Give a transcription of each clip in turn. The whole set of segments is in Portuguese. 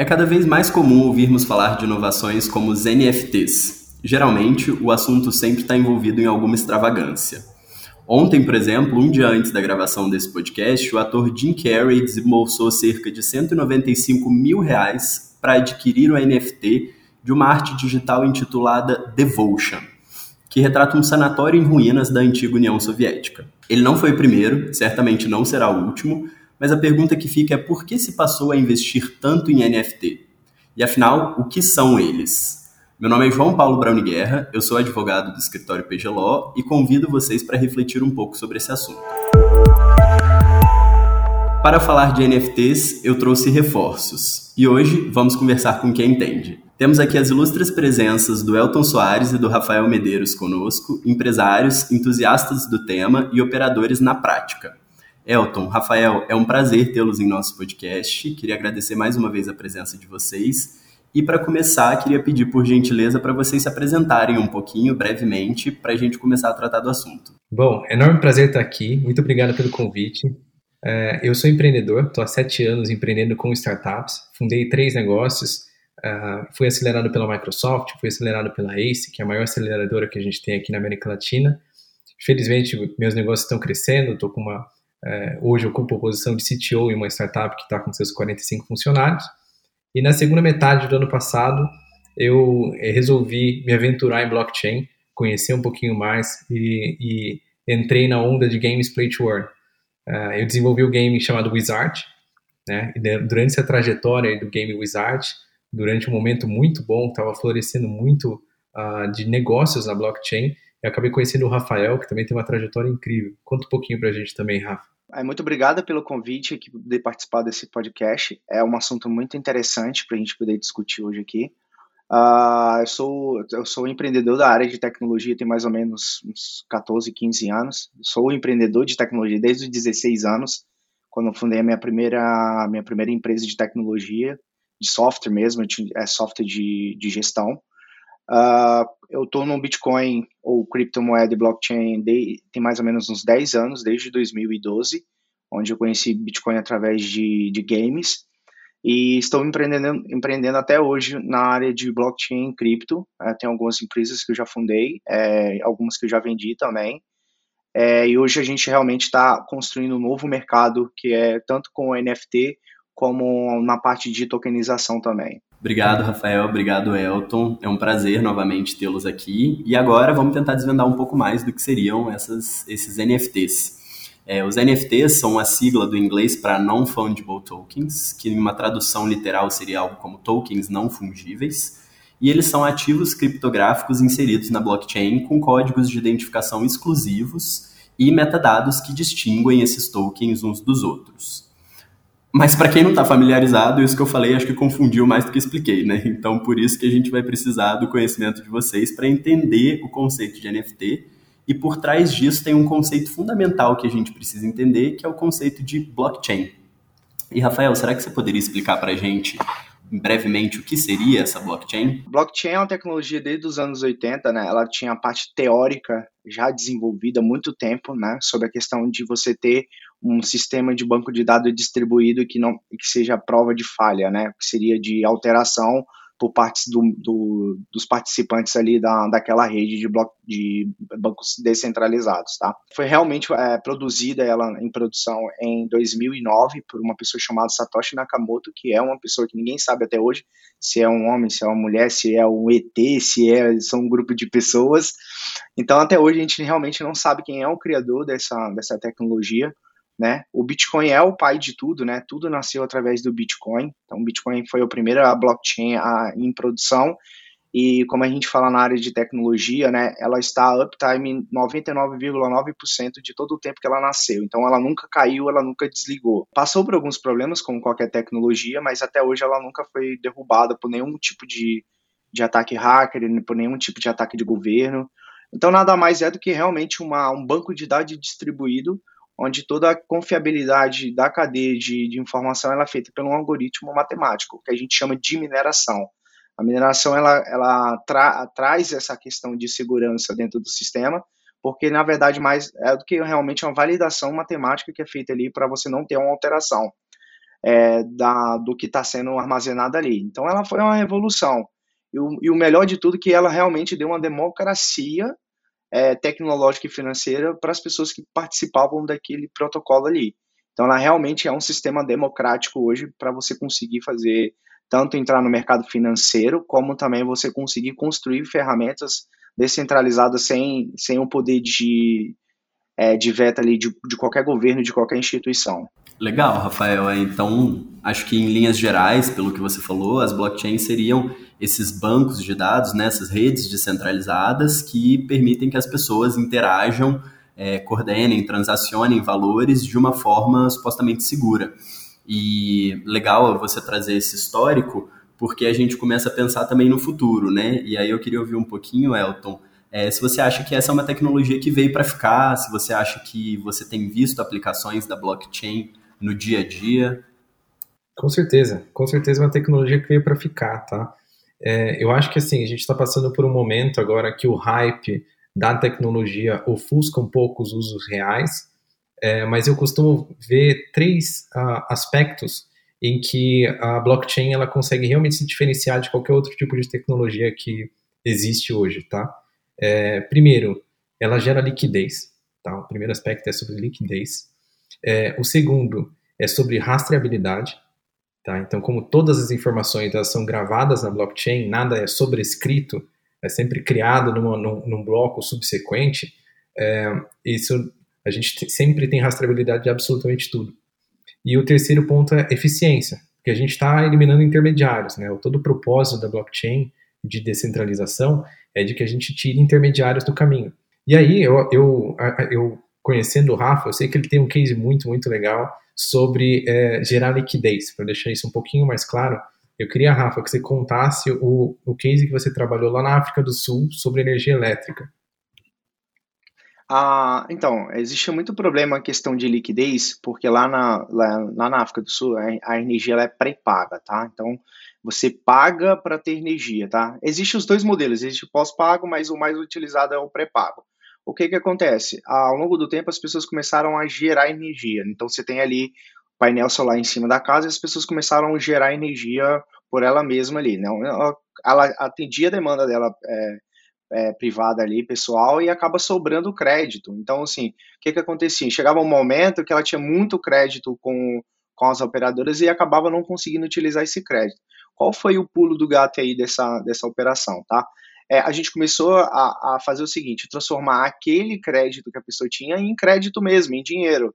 É cada vez mais comum ouvirmos falar de inovações como os NFTs. Geralmente, o assunto sempre está envolvido em alguma extravagância. Ontem, por exemplo, um dia antes da gravação desse podcast, o ator Jim Carrey desembolsou cerca de 195 mil reais para adquirir o NFT de uma arte digital intitulada Devotion, que retrata um sanatório em ruínas da antiga União Soviética. Ele não foi o primeiro, certamente não será o último, mas a pergunta que fica é por que se passou a investir tanto em NFT? E afinal, o que são eles? Meu nome é João Paulo Brown Guerra, eu sou advogado do escritório PG Law e convido vocês para refletir um pouco sobre esse assunto. Para falar de NFTs, eu trouxe reforços. E hoje vamos conversar com quem entende. Temos aqui as ilustres presenças do Elton Soares e do Rafael Medeiros conosco, empresários, entusiastas do tema e operadores na prática. Elton, Rafael, é um prazer tê-los em nosso podcast. Queria agradecer mais uma vez a presença de vocês. E para começar, queria pedir por gentileza para vocês se apresentarem um pouquinho, brevemente, para a gente começar a tratar do assunto. Bom, enorme prazer estar aqui. Muito obrigado pelo convite. É, eu sou empreendedor, estou há sete anos empreendendo com startups. Fundei três negócios. Uh, fui acelerado pela Microsoft, fui acelerado pela ACE, que é a maior aceleradora que a gente tem aqui na América Latina. Felizmente, meus negócios estão crescendo, estou com uma é, hoje ocupo a posição de CTO em uma startup que está com seus 45 funcionários. E na segunda metade do ano passado, eu é, resolvi me aventurar em blockchain, conhecer um pouquinho mais e, e entrei na onda de Games Play to Earn. Eu desenvolvi o um game chamado Wizard, né? E durante essa trajetória do game Wizard, durante um momento muito bom, estava florescendo muito uh, de negócios na blockchain, eu acabei conhecendo o Rafael, que também tem uma trajetória incrível. Conta um pouquinho para a gente também, Rafa. É, muito obrigada pelo convite de participar desse podcast. É um assunto muito interessante para a gente poder discutir hoje aqui. Uh, eu, sou, eu sou empreendedor da área de tecnologia tem mais ou menos uns 14, 15 anos. Sou empreendedor de tecnologia desde os 16 anos, quando fundei a minha primeira, minha primeira empresa de tecnologia, de software mesmo, é software de, de gestão. Uh, eu estou no Bitcoin ou criptomoeda e blockchain de, tem mais ou menos uns 10 anos, desde 2012, onde eu conheci Bitcoin através de, de games. E estou empreendendo, empreendendo até hoje na área de blockchain e cripto. Uh, tem algumas empresas que eu já fundei, é, algumas que eu já vendi também. É, e hoje a gente realmente está construindo um novo mercado que é tanto com NFT como na parte de tokenização também. Obrigado, Rafael. Obrigado, Elton. É um prazer novamente tê-los aqui. E agora vamos tentar desvendar um pouco mais do que seriam essas, esses NFTs. É, os NFTs são a sigla do inglês para Non-Fungible Tokens, que em uma tradução literal seria algo como tokens não fungíveis. E eles são ativos criptográficos inseridos na blockchain com códigos de identificação exclusivos e metadados que distinguem esses tokens uns dos outros. Mas para quem não está familiarizado, isso que eu falei acho que confundiu mais do que expliquei, né? Então por isso que a gente vai precisar do conhecimento de vocês para entender o conceito de NFT e por trás disso tem um conceito fundamental que a gente precisa entender, que é o conceito de blockchain. E Rafael, será que você poderia explicar para a gente brevemente o que seria essa blockchain? Blockchain é uma tecnologia desde os anos 80, né? Ela tinha a parte teórica já desenvolvida há muito tempo, né? Sobre a questão de você ter um sistema de banco de dados distribuído que não que seja prova de falha, né? Que seria de alteração por partes do, do, dos participantes ali da, daquela rede de, bloco, de bancos descentralizados, tá? Foi realmente é, produzida ela em produção em 2009 por uma pessoa chamada Satoshi Nakamoto, que é uma pessoa que ninguém sabe até hoje se é um homem, se é uma mulher, se é um ET, se é são um grupo de pessoas. Então até hoje a gente realmente não sabe quem é o criador dessa, dessa tecnologia né? O Bitcoin é o pai de tudo, né? Tudo nasceu através do Bitcoin. Então, o Bitcoin foi a primeira blockchain a, em produção e como a gente fala na área de tecnologia, né, ela está uptime em 99,9% de todo o tempo que ela nasceu. Então ela nunca caiu, ela nunca desligou. Passou por alguns problemas como qualquer tecnologia, mas até hoje ela nunca foi derrubada por nenhum tipo de, de ataque hacker, por nenhum tipo de ataque de governo. Então nada mais é do que realmente uma, um banco de dados distribuído onde toda a confiabilidade da cadeia de, de informação é feita um algoritmo matemático, que a gente chama de mineração. A mineração ela, ela tra, traz essa questão de segurança dentro do sistema, porque na verdade mais é do que realmente uma validação matemática que é feita ali para você não ter uma alteração. é, da, do que está sendo armazenado ali. Então ela foi uma revolução. E o, e o melhor de tudo é que ela realmente deu uma democracia é, tecnológica e financeira para as pessoas que participavam daquele protocolo ali. Então ela realmente é um sistema democrático hoje para você conseguir fazer tanto entrar no mercado financeiro, como também você conseguir construir ferramentas descentralizadas sem, sem o poder de, é, de veto ali de, de qualquer governo, de qualquer instituição. Legal, Rafael. É, então, acho que em linhas gerais, pelo que você falou, as blockchains seriam esses bancos de dados, né, essas redes descentralizadas que permitem que as pessoas interajam, é, coordenem, transacionem valores de uma forma supostamente segura. E legal você trazer esse histórico, porque a gente começa a pensar também no futuro, né? E aí eu queria ouvir um pouquinho, Elton, é, se você acha que essa é uma tecnologia que veio para ficar, se você acha que você tem visto aplicações da blockchain no dia a dia? Com certeza, com certeza é uma tecnologia que veio para ficar, tá? É, eu acho que assim, a gente está passando por um momento agora que o hype da tecnologia ofusca um pouco os usos reais, é, mas eu costumo ver três uh, aspectos em que a blockchain ela consegue realmente se diferenciar de qualquer outro tipo de tecnologia que existe hoje, tá? É, primeiro, ela gera liquidez, tá? O primeiro aspecto é sobre liquidez. É, o segundo é sobre rastreabilidade. Tá? Então, como todas as informações elas são gravadas na blockchain, nada é sobrescrito, é sempre criado numa, num, num, bloco subsequente, é, isso a gente sempre tem rastreabilidade de absolutamente tudo. E o terceiro ponto é eficiência, porque a gente está eliminando intermediários. Né? Todo o propósito da blockchain de descentralização é de que a gente tire intermediários do caminho. E aí, eu, eu, eu conhecendo o Rafa, eu sei que ele tem um case muito, muito legal sobre é, gerar liquidez. Para deixar isso um pouquinho mais claro, eu queria, Rafa, que você contasse o, o case que você trabalhou lá na África do Sul sobre energia elétrica. Ah, então, existe muito problema a questão de liquidez, porque lá na, lá, lá na África do Sul a, energia é pré-paga, tá? Então, você paga para ter energia, tá? Existem os dois modelos, existe o pós-pago, mas o mais utilizado é o pré-pago o que que acontece? Ao longo do tempo, as pessoas começaram a gerar energia. Então, você tem ali painel solar em cima da casa e as pessoas começaram a gerar energia por ela mesma ali. Não, ela, ela atendia a demanda dela é, é, privada ali, pessoal, e acaba sobrando crédito. Então, assim, o que que acontecia? Chegava um momento que ela tinha muito crédito com, com as operadoras e acabava não conseguindo utilizar esse crédito. Qual foi o pulo do gato aí dessa, dessa operação, tá? É, a gente começou a, a, fazer o seguinte: transformar aquele crédito que a pessoa tinha em crédito mesmo, em dinheiro.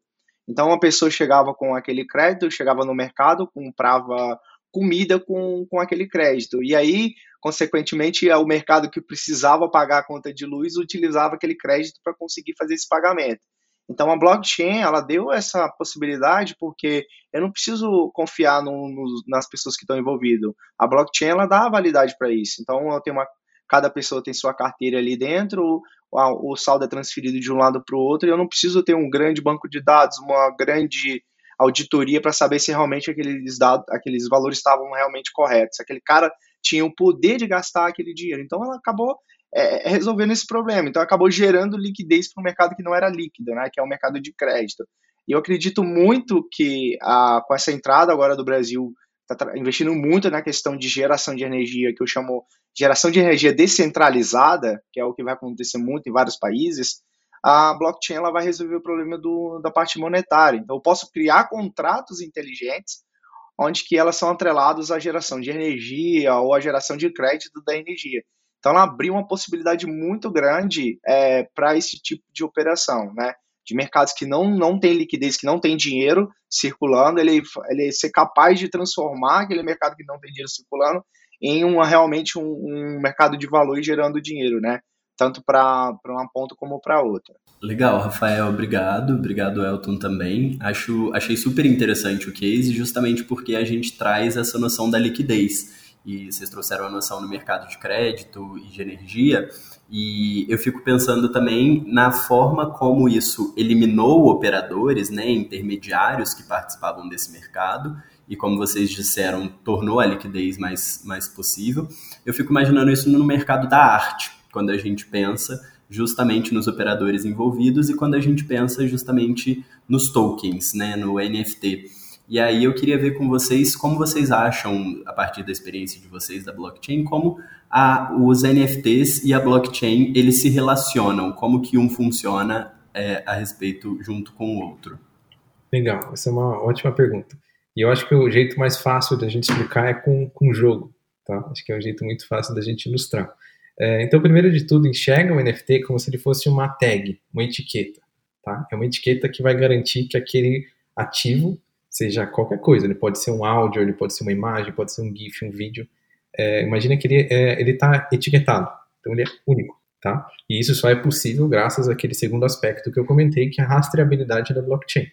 Então, uma pessoa chegava com aquele crédito, chegava no mercado, comprava comida com, com aquele crédito. E aí, consequentemente, o mercado que precisava pagar a conta de luz utilizava aquele crédito para conseguir fazer esse pagamento. Então, a blockchain, ela deu essa possibilidade porque eu não preciso confiar no, no, nas pessoas que estão envolvidas. A blockchain, ela dá validade para isso. Então, eu tenho uma cada pessoa tem sua carteira ali dentro, o, o saldo é transferido de um lado para o outro, e eu não preciso ter um grande banco de dados, uma grande auditoria para saber se realmente aqueles dados, aqueles valores estavam realmente corretos, se aquele cara tinha o poder de gastar aquele dinheiro. Então ela acabou é, é resolvendo esse problema. Então acabou gerando liquidez para um mercado que não era líquido, né, que é o mercado de crédito. E eu acredito muito que a, com essa entrada agora do Brasil está investindo muito na questão de geração de energia, que eu chamo geração de energia descentralizada, que é o que vai acontecer muito em vários países, a blockchain ela vai resolver o problema do, da parte monetária. Então, eu posso criar contratos inteligentes onde que elas são atrelados à geração de energia ou à geração de crédito da energia. Então, ela abriu uma possibilidade muito grande é, para esse tipo de operação, né? de mercados que não, não tem liquidez, que não tem dinheiro circulando, ele, ele ser capaz de transformar aquele mercado que não tem dinheiro circulando em uma, realmente um, um mercado de valor gerando dinheiro, né? Tanto para uma ponta como para outra. Legal, Rafael, obrigado. Obrigado, Elton, também. Acho, achei super interessante o case, justamente porque a gente traz essa noção da liquidez. E vocês trouxeram a noção no mercado de crédito e de energia. E eu fico pensando também na forma como isso eliminou operadores, né, intermediários que participavam desse mercado e como vocês disseram, tornou a liquidez mais, mais possível. Eu fico imaginando isso no mercado da arte, quando a gente pensa justamente nos operadores envolvidos e quando a gente pensa justamente nos tokens, né, no NFT. E aí eu queria ver com vocês como vocês acham, a partir da experiência de vocês da blockchain, como a, os NFTs e a blockchain eles se relacionam, como que um funciona é, a respeito junto com o outro. Legal, essa é uma ótima pergunta. E eu acho que o jeito mais fácil da gente explicar é com, com jogo, tá? Acho que é um jeito muito fácil da gente ilustrar. É, então, primeiro de tudo, enxerga o NFT como se ele fosse uma tag, uma etiqueta, tá? É uma etiqueta que vai garantir que aquele ativo seja qualquer coisa. Ele pode ser um áudio, ele pode ser uma imagem, pode ser um GIF, um vídeo. É, imagina que ele é, está etiquetado, então ele é único, tá? E isso só é possível graças àquele segundo aspecto que eu comentei, que é a rastreabilidade da blockchain,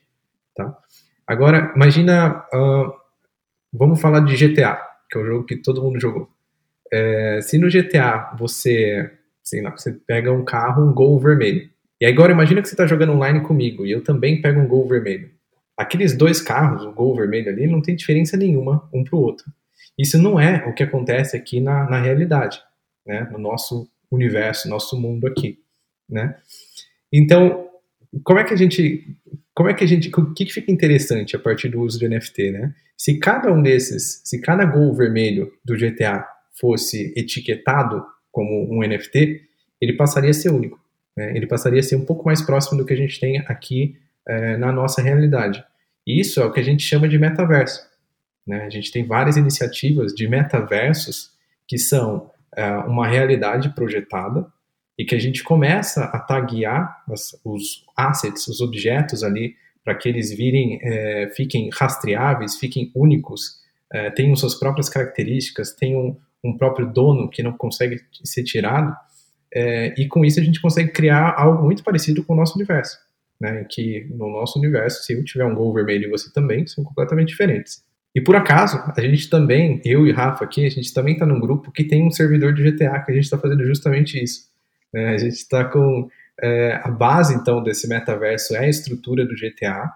tá? Agora, imagina, uh, vamos falar de GTA, que é um jogo que todo mundo jogou. É, se no GTA você, sei lá, você pega um carro, um gol vermelho, e agora imagina que você está jogando online comigo e eu também pego um gol vermelho. Aqueles dois carros, o gol vermelho ali, não tem diferença nenhuma um para o outro. Isso não é o que acontece aqui na, na realidade, né? no nosso universo, nosso mundo aqui. Né? Então, como é que a gente. Como é que a gente. O que, que fica interessante a partir do uso de NFT, né? Se cada um desses, se cada gol vermelho do GTA fosse etiquetado como um NFT, ele passaria a ser único. Né? Ele passaria a ser um pouco mais próximo do que a gente tem aqui é, na nossa realidade. E isso é o que a gente chama de metaverso. Né? A gente tem várias iniciativas de metaversos que são é, uma realidade projetada e que a gente começa a taguear as, os assets, os objetos ali, para que eles virem, é, fiquem rastreáveis, fiquem únicos, é, tenham suas próprias características, tenham um próprio dono que não consegue ser tirado. É, e com isso a gente consegue criar algo muito parecido com o nosso universo. Né, que no nosso universo, se eu tiver um gol vermelho e você também, são completamente diferentes. E por acaso, a gente também, eu e Rafa aqui, a gente também está num grupo que tem um servidor de GTA que a gente está fazendo justamente isso. Né? A gente está com é, a base então desse metaverso é a estrutura do GTA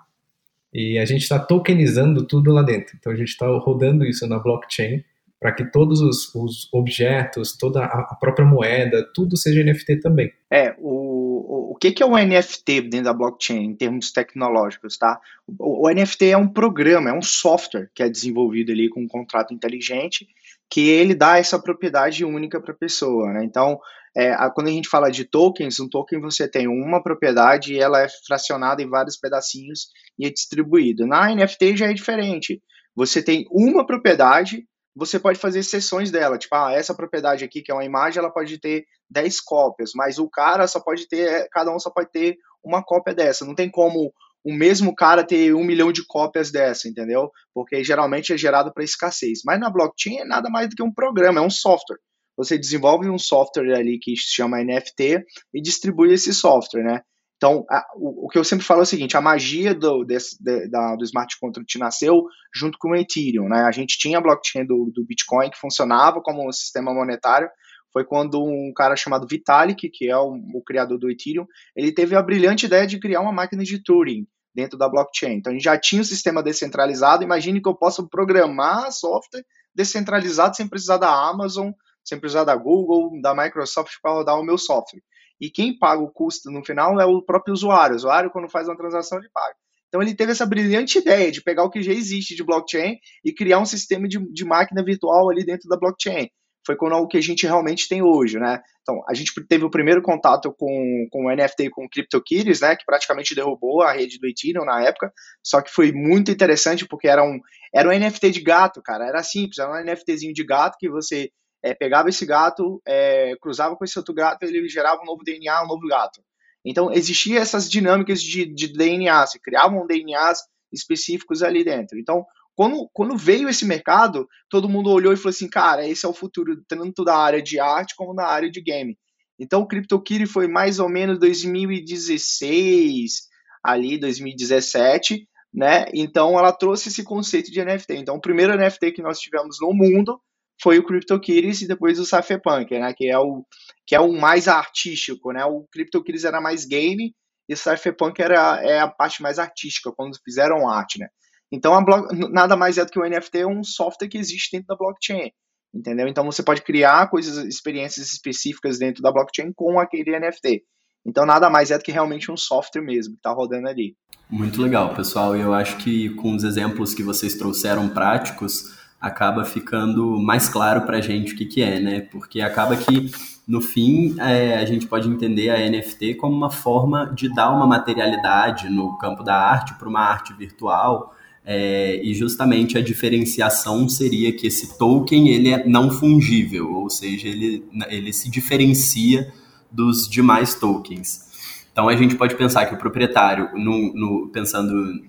e a gente está tokenizando tudo lá dentro. Então a gente está rodando isso na blockchain para que todos os, os, objetos, toda a, própria moeda, tudo seja NFT também. É, o, o, o que, que é um NFT dentro da blockchain em termos tecnológicos, tá? O, o NFT é um programa, é um software que é desenvolvido ali com um contrato inteligente que ele dá essa propriedade única para a pessoa, né? Então, é, a, quando a gente fala de tokens, um token você tem uma propriedade e ela é fracionada em vários pedacinhos e é distribuído. Na NFT já é diferente. Você tem uma propriedade você pode fazer sessões dela, tipo, ah, essa propriedade aqui, que é uma imagem, ela pode ter 10 cópias, mas o cara só pode ter, é, cada um só pode ter uma cópia dessa. Não tem como o mesmo cara ter um milhão de cópias dessa, entendeu? Porque geralmente é gerado para escassez. Mas na blockchain é nada mais do que um programa, é um software. Você desenvolve um software ali que se chama NFT e distribui esse software, né? Então, a, o, o, que eu sempre falo é o seguinte: a magia do, desse, de, da, do smart contract nasceu junto com o Ethereum. Né? A gente tinha a blockchain do, do Bitcoin que funcionava como um sistema monetário. Foi quando um cara chamado Vitalik, que é o, o criador do Ethereum, ele teve a brilhante ideia de criar uma máquina de Turing dentro da blockchain. Então, a gente já tinha um sistema descentralizado. Imagine que eu possa programar software descentralizado sem precisar da Amazon, sem precisar da Google, da Microsoft para rodar o meu software e quem paga o custo no final é o próprio usuário. O usuário, quando faz uma transação, ele paga. Então ele teve essa brilhante ideia de pegar o que já existe de blockchain e criar um sistema de, de máquina virtual ali dentro da blockchain. Foi com o que a gente realmente tem hoje, né? Então, a gente teve o primeiro contato com, com o NFT com o CryptoKitties, né? Que praticamente derrubou a rede do Ethereum na época. Só que foi muito interessante porque era um, era um NFT de gato, cara. Era simples, era um NFTzinho de gato que você é, pegava esse gato, é, cruzava com esse outro gato, ele gerava um novo DNA, um novo gato. Então, existiam essas dinâmicas de, de DNA, se criavam DNAs específicos ali dentro. Então, quando, quando veio esse mercado, todo mundo olhou e falou assim, cara, esse é o futuro tanto da área de arte como da área de game. Então, o CryptoKitty foi mais ou menos 2016, ali, 2017, né? Então, ela trouxe esse conceito de NFT. Então, o primeiro NFT que nós tivemos no mundo foi o CryptoKitties e depois o Cypherpunk, né, que é o que é o mais artístico, né? O CryptoKitties era mais game e o Cypherpunk era é a parte mais artística quando fizeram arte, né? Então block, nada mais é do que o NFT é um software que existe dentro da blockchain, entendeu? Então você pode criar coisas, experiências específicas dentro da blockchain com aquele NFT. Então nada mais é do que realmente um software mesmo que está rodando ali. Muito legal, pessoal. Eu acho que com os exemplos que vocês trouxeram práticos, acaba ficando mais claro para a gente o que, que é, né? Porque acaba que, no fim, é, a gente pode entender a NFT como uma forma de dar uma materialidade no campo da arte para uma arte virtual. É, e justamente a diferenciação seria que esse token ele é não fungível, ou seja, ele, ele se diferencia dos demais tokens. Então a gente pode pensar que o proprietário, no, no, pensando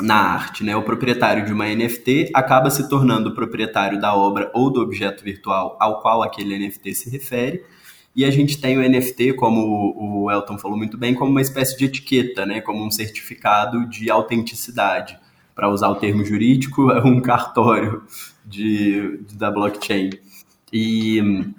na arte, né? O proprietário de uma NFT acaba se tornando o proprietário da obra ou do objeto virtual ao qual aquele NFT se refere. E a gente tem o NFT, como o Elton falou muito bem, como uma espécie de etiqueta, né? Como um certificado de autenticidade. Para usar o termo jurídico, é um cartório de, de da blockchain. E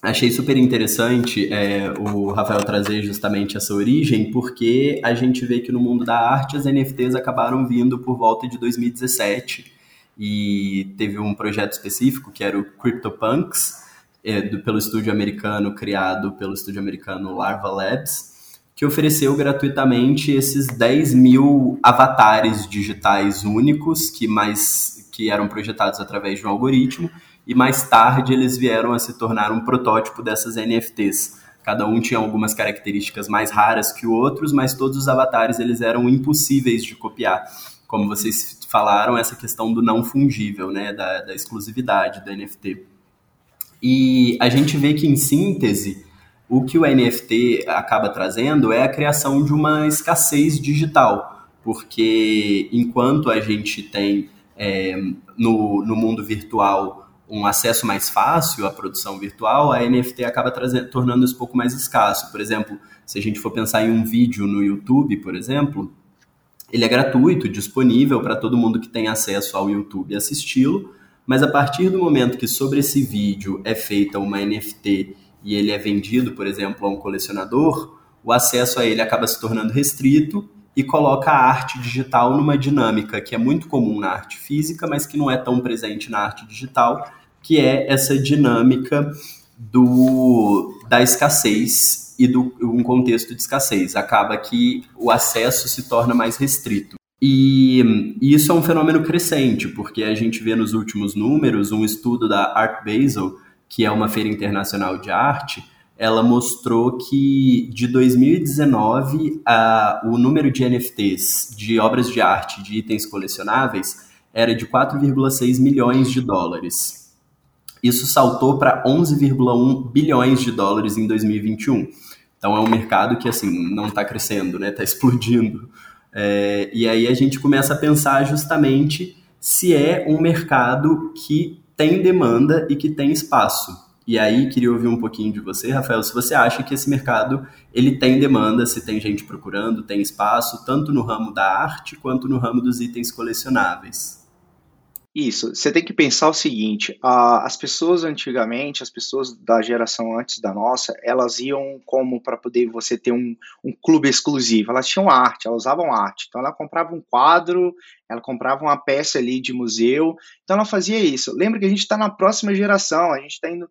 Achei super interessante é, o Rafael trazer justamente essa origem, porque a gente vê que no mundo da arte as NFTs acabaram vindo por volta de 2017 e teve um projeto específico que era o CryptoPunks, é, do, pelo estúdio americano, criado pelo estúdio americano Larva Labs, que ofereceu gratuitamente esses 10 mil avatares digitais únicos que mais que eram projetados através de um algoritmo e mais tarde eles vieram a se tornar um protótipo dessas NFTs. Cada um tinha algumas características mais raras que outros, mas todos os avatares eles eram impossíveis de copiar. Como vocês falaram, essa questão do não fungível, né, da, da exclusividade do NFT. E a gente vê que, em síntese, o que o NFT acaba trazendo é a criação de uma escassez digital, porque enquanto a gente tem é, no, no mundo virtual um acesso mais fácil à produção virtual, a NFT acaba trazendo, tornando isso um pouco mais escasso. Por exemplo, se a gente for pensar em um vídeo no YouTube, por exemplo, ele é gratuito, disponível para todo mundo que tem acesso ao YouTube assisti-lo, mas a partir do momento que sobre esse vídeo é feita uma NFT e ele é vendido, por exemplo, a um colecionador, o acesso a ele acaba se tornando restrito e coloca a arte digital numa dinâmica que é muito comum na arte física, mas que não é tão presente na arte digital, que é essa dinâmica do, da escassez e do um contexto de escassez. Acaba que o acesso se torna mais restrito. E, e isso é um fenômeno crescente, porque a gente vê nos últimos números um estudo da Art Basel, que é uma feira internacional de arte, ela mostrou que de 2019 a, o número de NFTs, de obras de arte, de itens colecionáveis, era de 4,6 milhões de dólares. Isso saltou para 11,1 bilhões de dólares em 2021. Então é um mercado que assim não está crescendo, né? Está explodindo. É, e aí a gente começa a pensar justamente se é um mercado que tem demanda e que tem espaço. E aí queria ouvir um pouquinho de você, Rafael, se você acha que esse mercado ele tem demanda, se tem gente procurando, tem espaço, tanto no ramo da arte quanto no ramo dos itens colecionáveis. Isso, você tem que pensar o seguinte: as pessoas antigamente, as pessoas da geração antes da nossa, elas iam como para poder você ter um, um clube exclusivo. Elas tinham arte, elas usavam arte. Então ela comprava um quadro, ela comprava uma peça ali de museu. Então ela fazia isso. Lembra que a gente está na próxima geração, a gente está indo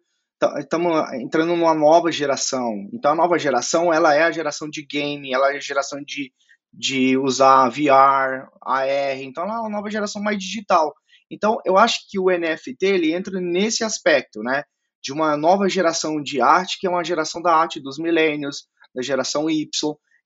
estamos entrando numa nova geração. Então a nova geração, ela é a geração de game, ela é a geração de, de usar VR, AR, então ela é uma nova geração mais digital. Então eu acho que o NFT ele entra nesse aspecto, né? De uma nova geração de arte, que é uma geração da arte dos milênios, da geração Y.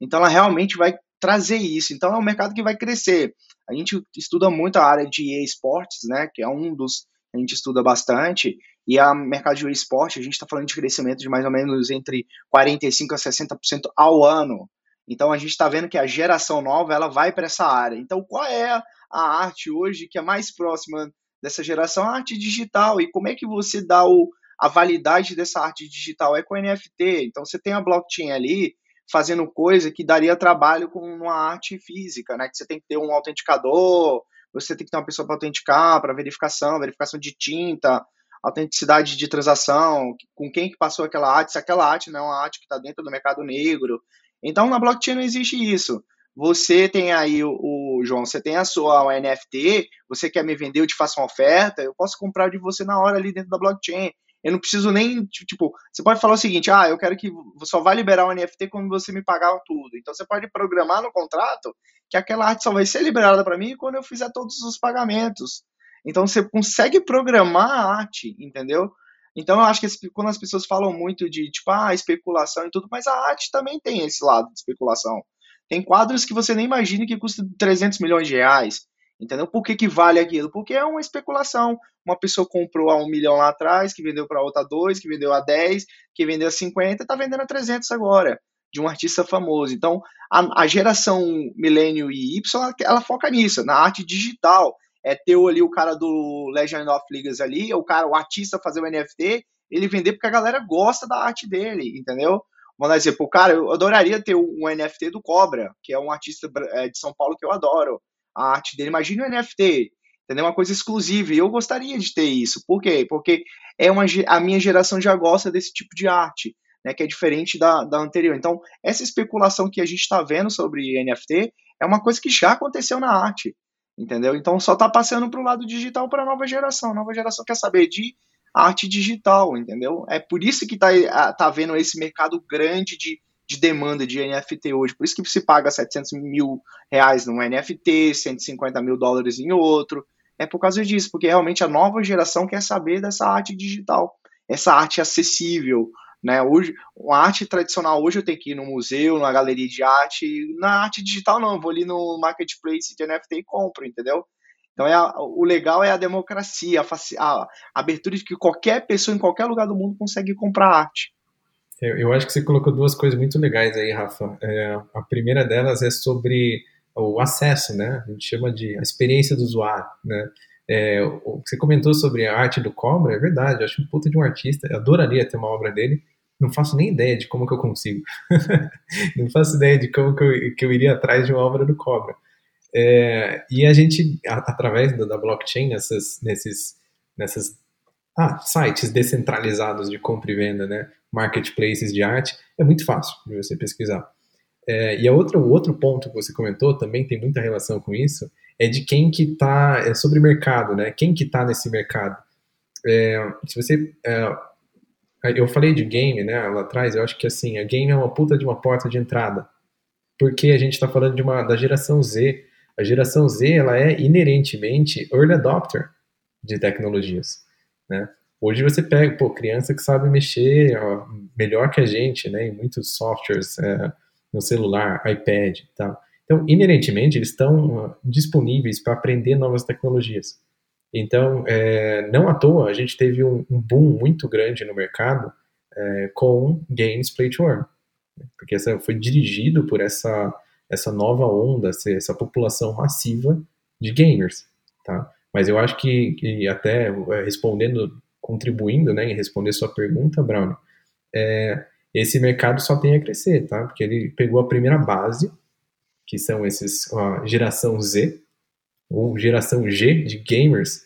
Então ela realmente vai trazer isso. Então é um mercado que vai crescer. A gente estuda muito a área de esportes, né? Que é um dos a gente estuda bastante, e a mercado de esporte, a gente está falando de crescimento de mais ou menos entre 45% a 60% ao ano. Então a gente está vendo que a geração nova ela vai para essa área. Então qual é a arte hoje que é mais próxima dessa geração? A arte digital. E como é que você dá o, a validade dessa arte digital? É com NFT. Então você tem a blockchain ali fazendo coisa que daria trabalho com uma arte física, né? Que você tem que ter um autenticador, você tem que ter uma pessoa para autenticar, para verificação, verificação de tinta, autenticidade de transação, com quem que passou aquela arte, se aquela arte não é uma arte que está dentro do mercado negro. Então, na blockchain não existe isso. Você tem aí, o, o João, você tem a sua NFT, você quer me vender, eu te faço uma oferta, eu posso comprar de você na hora ali dentro da blockchain. Eu não preciso nem, tipo, você pode falar o seguinte, ah, eu quero que só vai liberar o NFT quando você me pagar tudo. Então você pode programar no contrato que aquela arte só vai ser liberada para mim quando eu fizer todos os pagamentos. Então você consegue programar a arte, entendeu? Então eu acho que quando as pessoas falam muito de tipo, ah, especulação e tudo, mas a arte também tem esse lado de especulação. Tem quadros que você nem imagina que custam 300 milhões de reais. Entendeu? Por que, que vale aquilo? Porque é uma especulação. Uma pessoa comprou a um milhão lá atrás, que vendeu para outra dois, que vendeu a 10, que vendeu a 50, está vendendo a 300 agora, de um artista famoso. Então, a, a geração milênio e Y, ela, ela, foca nisso, na arte digital. É ter ali o cara do Legend of Legacy ali, o cara, o artista fazer o NFT, ele vender porque a galera gosta da arte dele, entendeu? Vamos dar exemplo, cara, eu adoraria ter um NFT do Cobra, que é um artista é, de São Paulo que eu adoro a arte dele. Imagine o NFT, entendeu? Uma coisa exclusiva. E eu gostaria de ter isso. Por quê? Porque é uma, a minha geração já gosta desse tipo de arte, né? Que é diferente da, da anterior. Então, essa especulação que a gente está vendo sobre NFT é uma coisa que já aconteceu na arte, entendeu? Então, só está passando para o lado digital para a nova geração. A nova geração quer saber de arte digital, entendeu? É por isso que está tá vendo esse mercado grande de de demanda de NFT hoje. Por isso que se paga 700 mil reais num NFT, 150 mil dólares em outro. É por causa disso, porque realmente a nova geração quer saber dessa arte digital, essa arte acessível. Né? Hoje, a arte tradicional hoje eu tenho que ir no museu, numa galeria de arte. Na arte digital não, eu vou ali no marketplace de NFT e compro, entendeu? Então é a, o legal é a democracia, a, a, abertura de que qualquer pessoa em qualquer lugar do mundo consegue comprar arte. Eu, eu acho que você colocou duas coisas muito legais aí, Rafa. É, a primeira delas é sobre o acesso, né? A gente chama de a experiência do usuário, né? É, o que você comentou sobre a arte do Cobra, é verdade, eu acho um puta de um artista, eu adoraria ter uma obra dele, não faço nem ideia de como que eu consigo. não faço ideia de como que eu, que eu iria atrás de uma obra do Cobra. É, e a gente, a, através da, da blockchain, nessas, nesses, nessas ah, sites descentralizados de compra e venda, né? marketplaces de arte, é muito fácil de você pesquisar. É, e a outra, o outro ponto que você comentou também tem muita relação com isso, é de quem que está, é sobre mercado, né? Quem que está nesse mercado. É, se você, é, eu falei de game, né, lá atrás, eu acho que assim, a game é uma puta de uma porta de entrada, porque a gente está falando de uma, da geração Z. A geração Z, ela é inerentemente early adopter de tecnologias, né? Hoje você pega, pô, criança que sabe mexer ó, melhor que a gente, né, em muitos softwares é, no celular, iPad e tal. Então, inerentemente, eles estão disponíveis para aprender novas tecnologias. Então, é, não à toa, a gente teve um, um boom muito grande no mercado é, com Games Play to Earn, né, porque essa foi dirigido por essa, essa nova onda, essa, essa população massiva de gamers, tá? Mas eu acho que, até é, respondendo contribuindo né, em responder sua pergunta, Brown, é, esse mercado só tem a crescer, tá? Porque ele pegou a primeira base, que são esses a geração Z, ou geração G de gamers,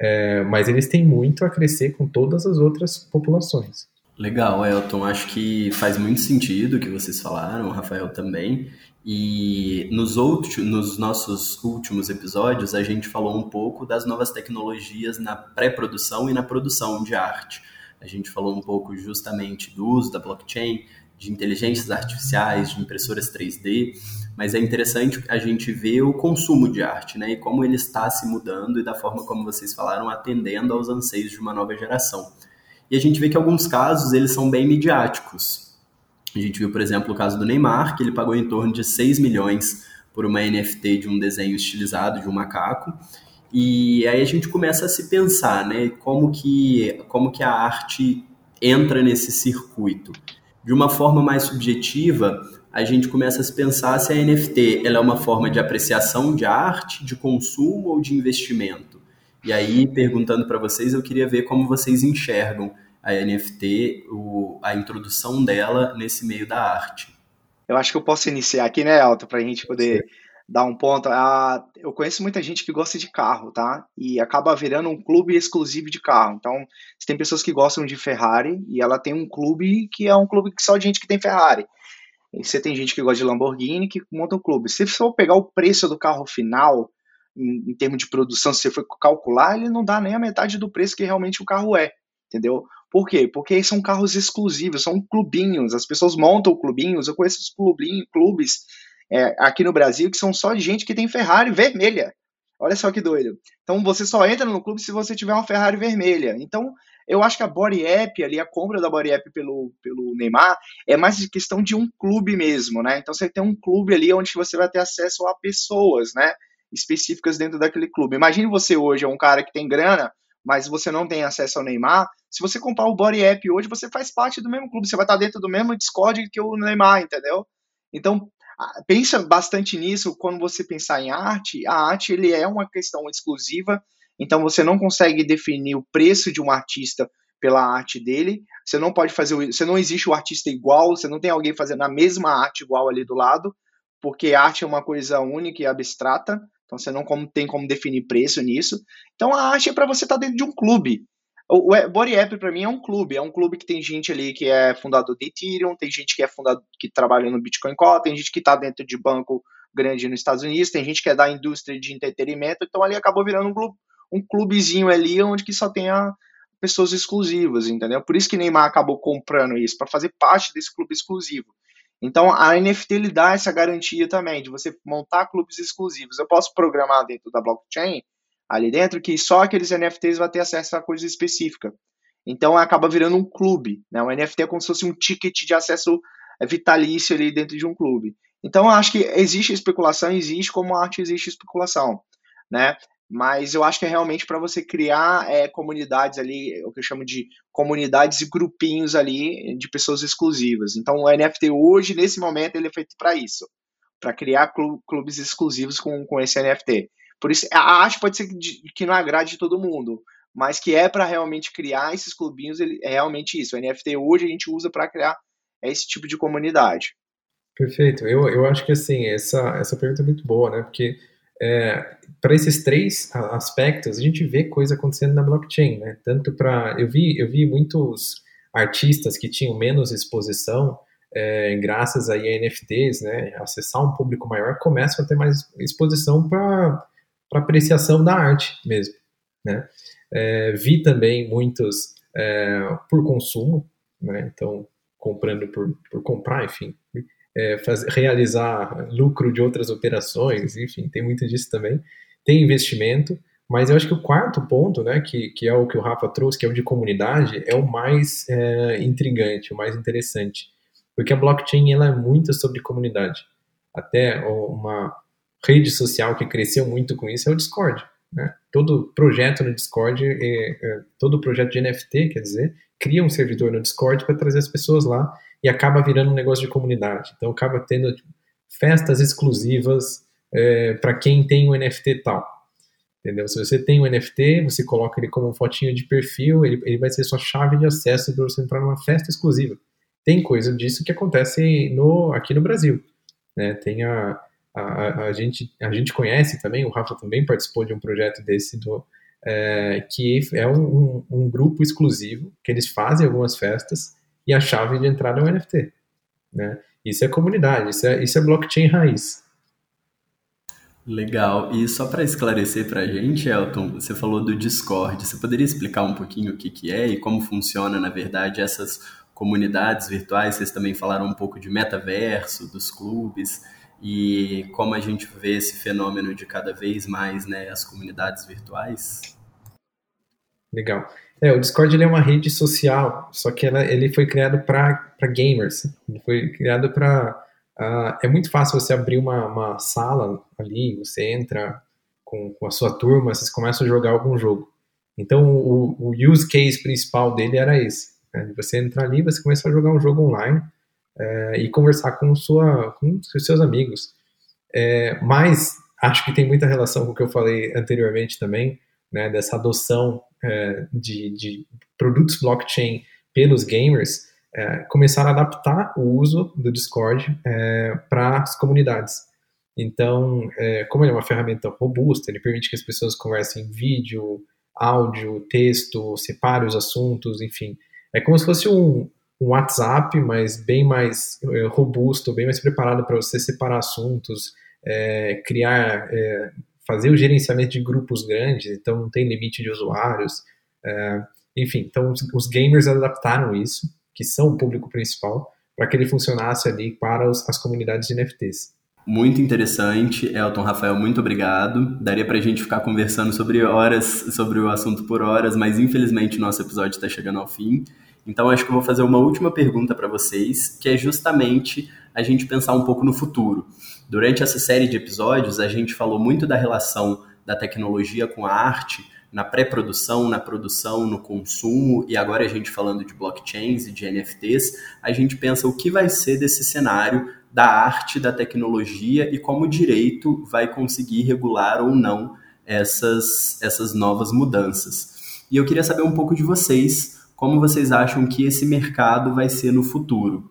é, mas eles têm muito a crescer com todas as outras populações. Legal, Elton. Acho que faz muito sentido o que vocês falaram, o Rafael também. E nos, outros, nos nossos últimos episódios, a gente falou um pouco das novas tecnologias na pré-produção e na produção de arte. A gente falou um pouco justamente do uso da blockchain, de inteligências artificiais, de impressoras 3D, mas é interessante a gente ver o consumo de arte, né? E como ele está se mudando e da forma como vocês falaram, atendendo aos anseios de uma nova geração. E a gente vê que alguns casos eles são bem midiáticos. A gente viu, por exemplo, o caso do Neymar, que ele pagou em torno de 6 milhões por uma NFT de um desenho estilizado de um macaco. E aí a gente começa a se pensar, né, como que, como que a arte entra nesse circuito. De uma forma mais subjetiva, a gente começa a se pensar se a NFT ela é uma forma de apreciação de arte, de consumo ou de investimento. E aí, perguntando para vocês, eu queria ver como vocês enxergam a NFT, o, a introdução dela nesse meio da arte. Eu acho que eu posso iniciar aqui, né, Alto, para a gente poder Sim. dar um ponto. Ah, eu conheço muita gente que gosta de carro, tá? E acaba virando um clube exclusivo de carro. Então, tem pessoas que gostam de Ferrari e ela tem um clube que é um clube só de gente que tem Ferrari. E você tem gente que gosta de Lamborghini que monta um clube. Se você for pegar o preço do carro final, em, em termos de produção, se você for calcular, ele não dá nem a metade do preço que realmente o carro é, entendeu? Por quê? Porque são carros exclusivos, são clubinhos, as pessoas montam clubinhos. Eu conheço os clubinhos, clubes é, aqui no Brasil que são só de gente que tem Ferrari vermelha. Olha só que doido. Então você só entra no clube se você tiver uma Ferrari vermelha. Então eu acho que a Body App ali, a compra da Body App pelo, pelo Neymar, é mais questão de um clube mesmo, né? Então você tem um clube ali onde você vai ter acesso a pessoas, né? Específicas dentro daquele clube. Imagine você hoje é um cara que tem grana, mas você não tem acesso ao Neymar. Se você comprar o Body App hoje, você faz parte do mesmo clube, você vai estar dentro do mesmo Discord que o Neymar, entendeu? Então, pensa bastante nisso quando você pensar em arte. A arte ele é uma questão exclusiva então você não consegue definir o preço de um artista pela arte dele. Você não pode fazer, você não existe o artista igual, você não tem alguém fazendo a mesma arte igual ali do lado, porque arte é uma coisa única e abstrata. Então você não tem como definir preço nisso. Então a arte é para você estar tá dentro de um clube. O Body App para mim é um clube, é um clube que tem gente ali que é fundador de Ethereum, tem gente que é fundador que trabalha no Bitcoin Core, tem gente que está dentro de banco grande nos Estados Unidos, tem gente que é da indústria de entretenimento, então ali acabou virando um grupo, um clubezinho ali onde que só tenha pessoas exclusivas, entendeu? Por isso que Neymar acabou comprando isso, para fazer parte desse clube exclusivo. Então a NFT lhe dá essa garantia também de você montar clubes exclusivos. Eu posso programar dentro da blockchain ali dentro que só aqueles NFTs vão ter acesso a coisa específica. Então acaba virando um clube, né? Um NFT é como se fosse um ticket de acesso vitalício ali dentro de um clube. Então eu acho que existe especulação, existe como arte existe especulação, né? Mas eu acho que é realmente para você criar é, comunidades ali, o que eu chamo de comunidades e grupinhos ali de pessoas exclusivas. Então, o NFT hoje, nesse momento, ele é feito para isso, para criar clubes exclusivos com, com esse NFT. Por isso, a arte pode ser que não agrade todo mundo, mas que é para realmente criar esses clubinhos, ele, é realmente isso. O NFT hoje a gente usa para criar esse tipo de comunidade. Perfeito. Eu, eu acho que assim, essa, essa pergunta é muito boa, né? Porque é, para esses três aspectos, a gente vê coisa acontecendo na blockchain, né? Tanto para eu vi eu vi muitos artistas que tinham menos exposição, é, graças aí a NFTs, né? Acessar um público maior, começam a ter mais exposição para apreciação da arte mesmo, né? É, vi também muitos é, por consumo, né? Então comprando por, por comprar, enfim, é, fazer, realizar lucro de outras operações, enfim, tem muito disso também. Tem investimento, mas eu acho que o quarto ponto, né, que, que é o que o Rafa trouxe, que é o de comunidade, é o mais é, intrigante, o mais interessante. Porque a blockchain ela é muito sobre comunidade. Até uma rede social que cresceu muito com isso é o Discord. Né? Todo projeto no Discord, é, é, todo projeto de NFT, quer dizer, cria um servidor no Discord para trazer as pessoas lá e acaba virando um negócio de comunidade. Então acaba tendo tipo, festas exclusivas é, para quem tem o NFT tal. Entendeu? Se você tem o NFT, você coloca ele como fotinho de perfil, ele, ele vai ser sua chave de acesso para você entrar numa festa exclusiva. Tem coisa disso que acontece no, aqui no Brasil. Né? Tem a, a, a, gente, a gente conhece também, o Rafa também participou de um projeto desse do, é, que é um, um, um, grupo exclusivo, que eles fazem algumas festas e a chave de entrada é o NFT. Né? Isso é comunidade, isso é, isso é blockchain raiz. Legal. E só para esclarecer para a gente, Elton, você falou do Discord. Você poderia explicar um pouquinho o que, que é e como funciona, na verdade, essas comunidades virtuais? Vocês também falaram um pouco de metaverso, dos clubes e como a gente vê esse fenômeno de cada vez mais, né, as comunidades virtuais? Legal. É, o Discord ele é uma rede social, só que ela, ele foi criado para gamers. Ele foi criado para. Uh, é muito fácil você abrir uma, uma sala ali, você entra com, com, a sua turma, vocês começam a jogar algum jogo. Então, o, o use case principal dele era esse: né? você entrar ali, você começar a jogar um jogo online é, e conversar com, sua, com seus amigos. É, mas acho que tem muita relação com o que eu falei anteriormente também, né, dessa adoção é, de, de, produtos blockchain pelos gamers, é, começaram a adaptar o uso do Discord é, para as comunidades. Então, como ele é uma ferramenta robusta, ele permite que as pessoas conversem em vídeo, áudio, texto, separe os assuntos, enfim. É como se fosse um, um WhatsApp, mas bem mais robusto, bem mais preparado para você separar assuntos, criar fazer o gerenciamento de grupos grandes, então não tem limite de usuários. É, Enfim, então os, os gamers adaptaram isso, que são o público principal, para que ele funcionasse ali para os, as comunidades de NFTs. Muito interessante, Elton Rafael, muito obrigado. Daria para a gente ficar conversando sobre horas, sobre o assunto por horas, mas infelizmente o nosso episódio está chegando ao fim. Então acho que eu vou fazer uma última pergunta para vocês, que é justamente a gente pensar um pouco no futuro. Durante essa série de episódios, a gente falou muito da relação da tecnologia com a arte, na pré-produção, na produção, no consumo, e agora a gente falando de blockchains e de NFTs, a gente pensa o que vai ser desse cenário da arte, da tecnologia e como o direito vai conseguir regular ou não essas, essas novas mudanças. E eu queria saber um pouco de vocês, como vocês acham que esse mercado vai ser no futuro?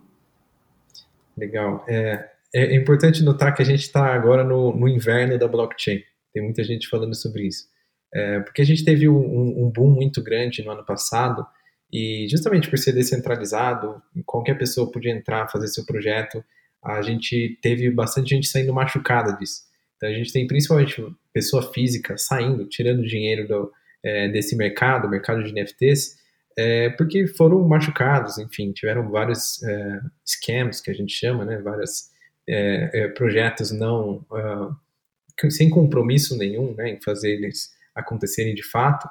Legal. É, é importante notar que a gente está agora no, no inverno da blockchain. Tem muita gente falando sobre isso. É, porque a gente teve um, um, boom muito grande no ano passado e justamente por ser descentralizado, qualquer pessoa podia entrar, fazer seu projeto, a gente teve bastante gente saindo machucada disso. Então a gente tem principalmente pessoa física saindo, tirando dinheiro do, é, desse mercado, mercado de NFTs, é, porque foram machucados, enfim, tiveram vários é, scams que a gente chama, né, vários é, é, projetos não uh, sem compromisso nenhum, né, em fazer eles acontecerem de fato,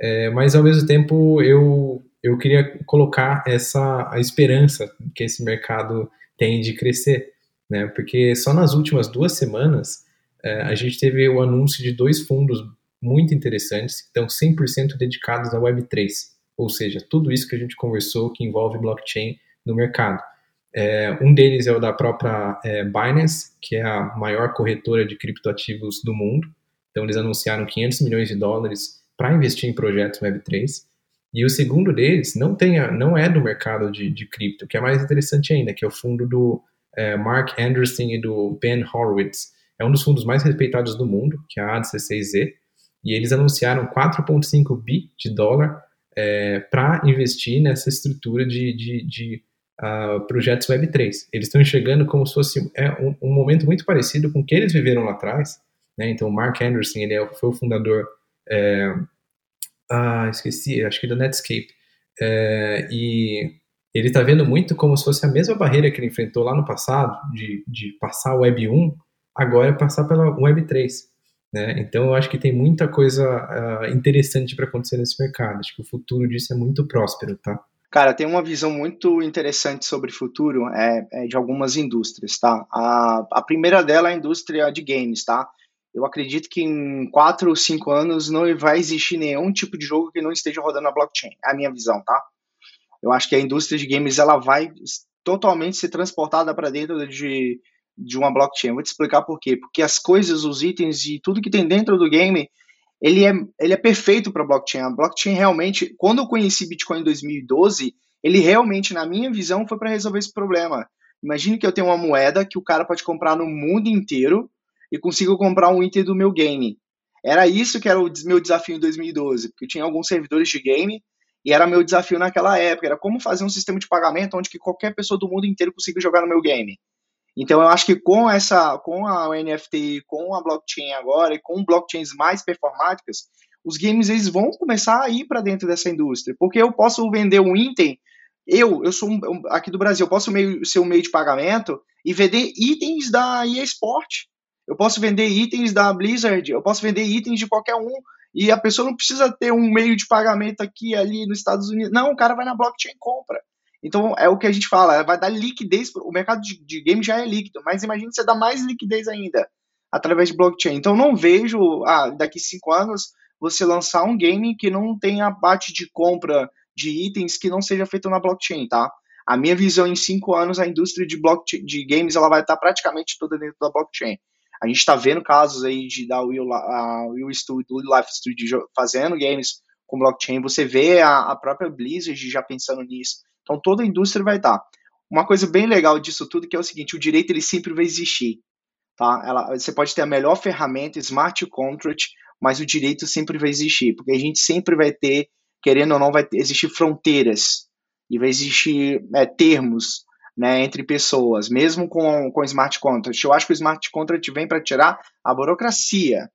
é, mas ao mesmo tempo eu, eu queria colocar essa a esperança que esse mercado tem de crescer, né? Porque só nas últimas duas semanas é, a gente teve o anúncio de dois fundos muito interessantes que estão 100% dedicados à Web3, ou seja, tudo isso que a gente conversou que envolve blockchain no mercado. É, um deles é o da própria é, Binance, que é a maior corretora de criptoativos do mundo, então, eles anunciaram 500 milhões de dólares para investir em projetos Web3. E o segundo deles não, tem a, não é do mercado de, de cripto, que é mais interessante ainda, que é o fundo do é, Mark Anderson e do Ben Horowitz. É um dos fundos mais respeitados do mundo, que é a ADC6Z, e eles anunciaram 4,5 bi de dólar é, para investir nessa estrutura de, de, de uh, projetos Web3. Eles estão enxergando como se fosse é, um, um momento muito parecido com o que eles viveram lá atrás, né? Então, o Mark Anderson, ele é, foi o fundador, é, ah, esqueci, acho que da Netscape, é, e ele está vendo muito como se fosse a mesma barreira que ele enfrentou lá no passado, de, de passar Web 1, agora é passar pela Web 3. Né? Então, eu acho que tem muita coisa uh, interessante para acontecer nesse mercado. Acho que o futuro disso é muito próspero, tá? Cara, tem uma visão muito interessante sobre futuro é, é de algumas indústrias, tá? A, a primeira dela é a indústria de games, tá? eu acredito que em quatro ou cinco anos não vai existir nenhum tipo de jogo que não esteja rodando na blockchain. É a minha visão, tá? Eu acho que a indústria de games ela vai totalmente ser transportada para dentro de, de uma blockchain. Vou te explicar por quê. Porque as coisas, os itens e tudo que tem dentro do game, ele é, ele é perfeito para blockchain. A blockchain realmente, quando eu conheci Bitcoin em 2012, ele realmente, na minha visão, foi para resolver esse problema. Imagine que eu tenho uma moeda que o cara pode comprar no mundo inteiro e consigo comprar um item do meu game. Era isso que era o meu desafio em 2012, porque eu tinha alguns servidores de game e era meu desafio naquela época, era como fazer um sistema de pagamento onde que qualquer pessoa do mundo inteiro consiga jogar no meu game. Então eu acho que com essa, com a NFT, com a blockchain agora e com blockchains mais performáticas, os games eles vão começar a ir para dentro dessa indústria, porque eu posso vender um item, eu, eu sou um, aqui do Brasil, eu posso meio, ser um meio de pagamento e vender itens da EA Sport eu posso vender itens da Blizzard, eu posso vender itens de qualquer um, e a pessoa não precisa ter um meio de pagamento aqui ali nos Estados Unidos. Não, o cara vai na blockchain e compra. Então é o que a gente fala, vai dar liquidez. O mercado de, de game já é líquido, mas imagina você dar mais liquidez ainda através de blockchain. Então não vejo ah, daqui cinco anos você lançar um game que não tenha abate de compra de itens que não seja feito na blockchain, tá? A minha visão em cinco anos, a indústria de blockchain de games ela vai estar praticamente toda dentro da blockchain. A gente está vendo casos aí de da Will, a Will Studio, Life Studio fazendo games com blockchain. Você vê a, a própria Blizzard já pensando nisso. Então toda a indústria vai estar. Uma coisa bem legal disso tudo que é o seguinte: o direito ele sempre vai existir. Tá? Ela, você pode ter a melhor ferramenta, smart contract, mas o direito sempre vai existir, porque a gente sempre vai ter, querendo ou não, vai existir fronteiras e vai existir é, termos né, entre pessoas, mesmo com, com smart contract. Eu acho que o smart contract vem para tirar a burocracia.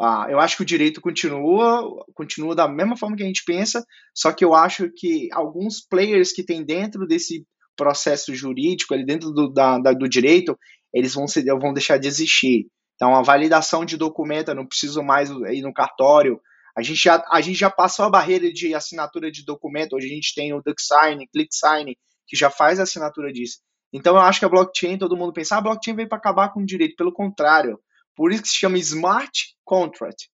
Ah, eu acho que o direito continua, continua da mesma forma que a gente pensa, só que eu acho que alguns players que tem dentro desse processo jurídico, ali dentro do, da, da, do direito, eles vão, ser, vão deixar de existir. Então, a validação de documento, eu não preciso mais ir no cartório. A gente já, a gente já passou a barreira de assinatura de documento, hoje a gente tem o DuckSign, ClickSign, que já faz a assinatura disso. Então, eu acho que a blockchain, todo mundo pensa, ah, a blockchain veio para acabar com o direito. Pelo contrário, por isso que se chama smart contract.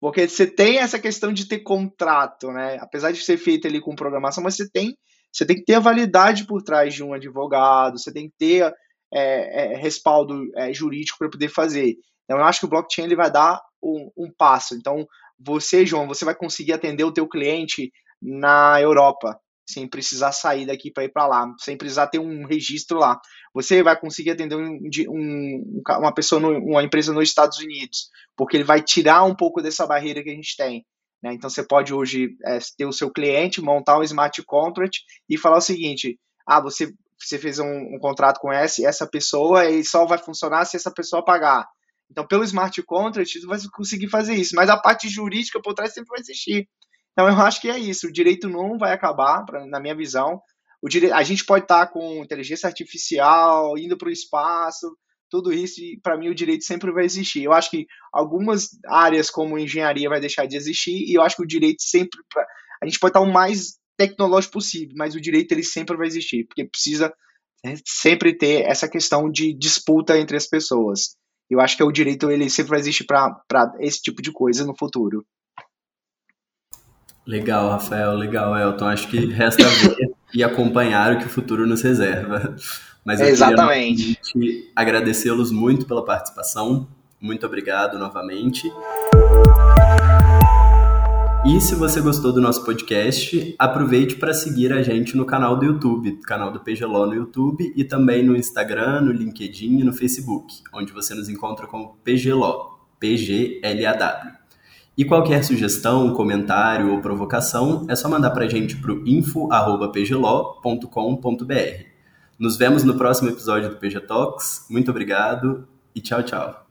Porque você tem essa questão de ter contrato, né? Apesar de ser feito ali com programação, mas você tem, você tem que ter a validade por trás de um advogado, você tem que ter é, é, respaldo é, jurídico para poder fazer. Então, eu acho que o blockchain ele vai dar um, um passo. Então, você, João, você vai conseguir atender o teu cliente na Europa, sem precisar sair daqui para ir para lá, sem precisar ter um registro lá. Você vai conseguir atender um, um, uma pessoa, no, uma empresa nos Estados Unidos, porque ele vai tirar um pouco dessa barreira que a gente tem. Né? Então você pode hoje é, ter o seu cliente, montar um smart contract e falar o seguinte: ah, você, você fez um, um contrato com essa, essa pessoa e só vai funcionar se essa pessoa pagar. Então, pelo smart contract, você vai conseguir fazer isso, mas a parte jurídica por trás sempre vai existir. Então eu acho que é isso. O direito não vai acabar, pra, na minha visão. O dire... A gente pode estar com inteligência artificial, indo para o espaço, tudo isso, e para mim o direito sempre vai existir. Eu acho que algumas áreas como engenharia vai deixar de existir, e eu acho que o direito sempre. Pra... A gente pode estar o mais tecnológico possível, mas o direito ele sempre vai existir, porque precisa né, sempre ter essa questão de disputa entre as pessoas. Eu acho que o direito ele sempre vai existir para esse tipo de coisa no futuro. Legal, Rafael, legal, Elton. Acho que resta ver e acompanhar o que o futuro nos reserva. Mas eu Exatamente. queria agradecê-los muito pela participação. Muito obrigado novamente. E se você gostou do nosso podcast, aproveite para seguir a gente no canal do YouTube, canal do PGLO no YouTube e também no Instagram, no LinkedIn e no Facebook, onde você nos encontra como PGLO, P-G-L-A-W. E qualquer sugestão, comentário ou provocação é só mandar para a gente para o info.pgló.com.br. Nos vemos no próximo episódio do PG Talks. Muito obrigado e tchau, tchau.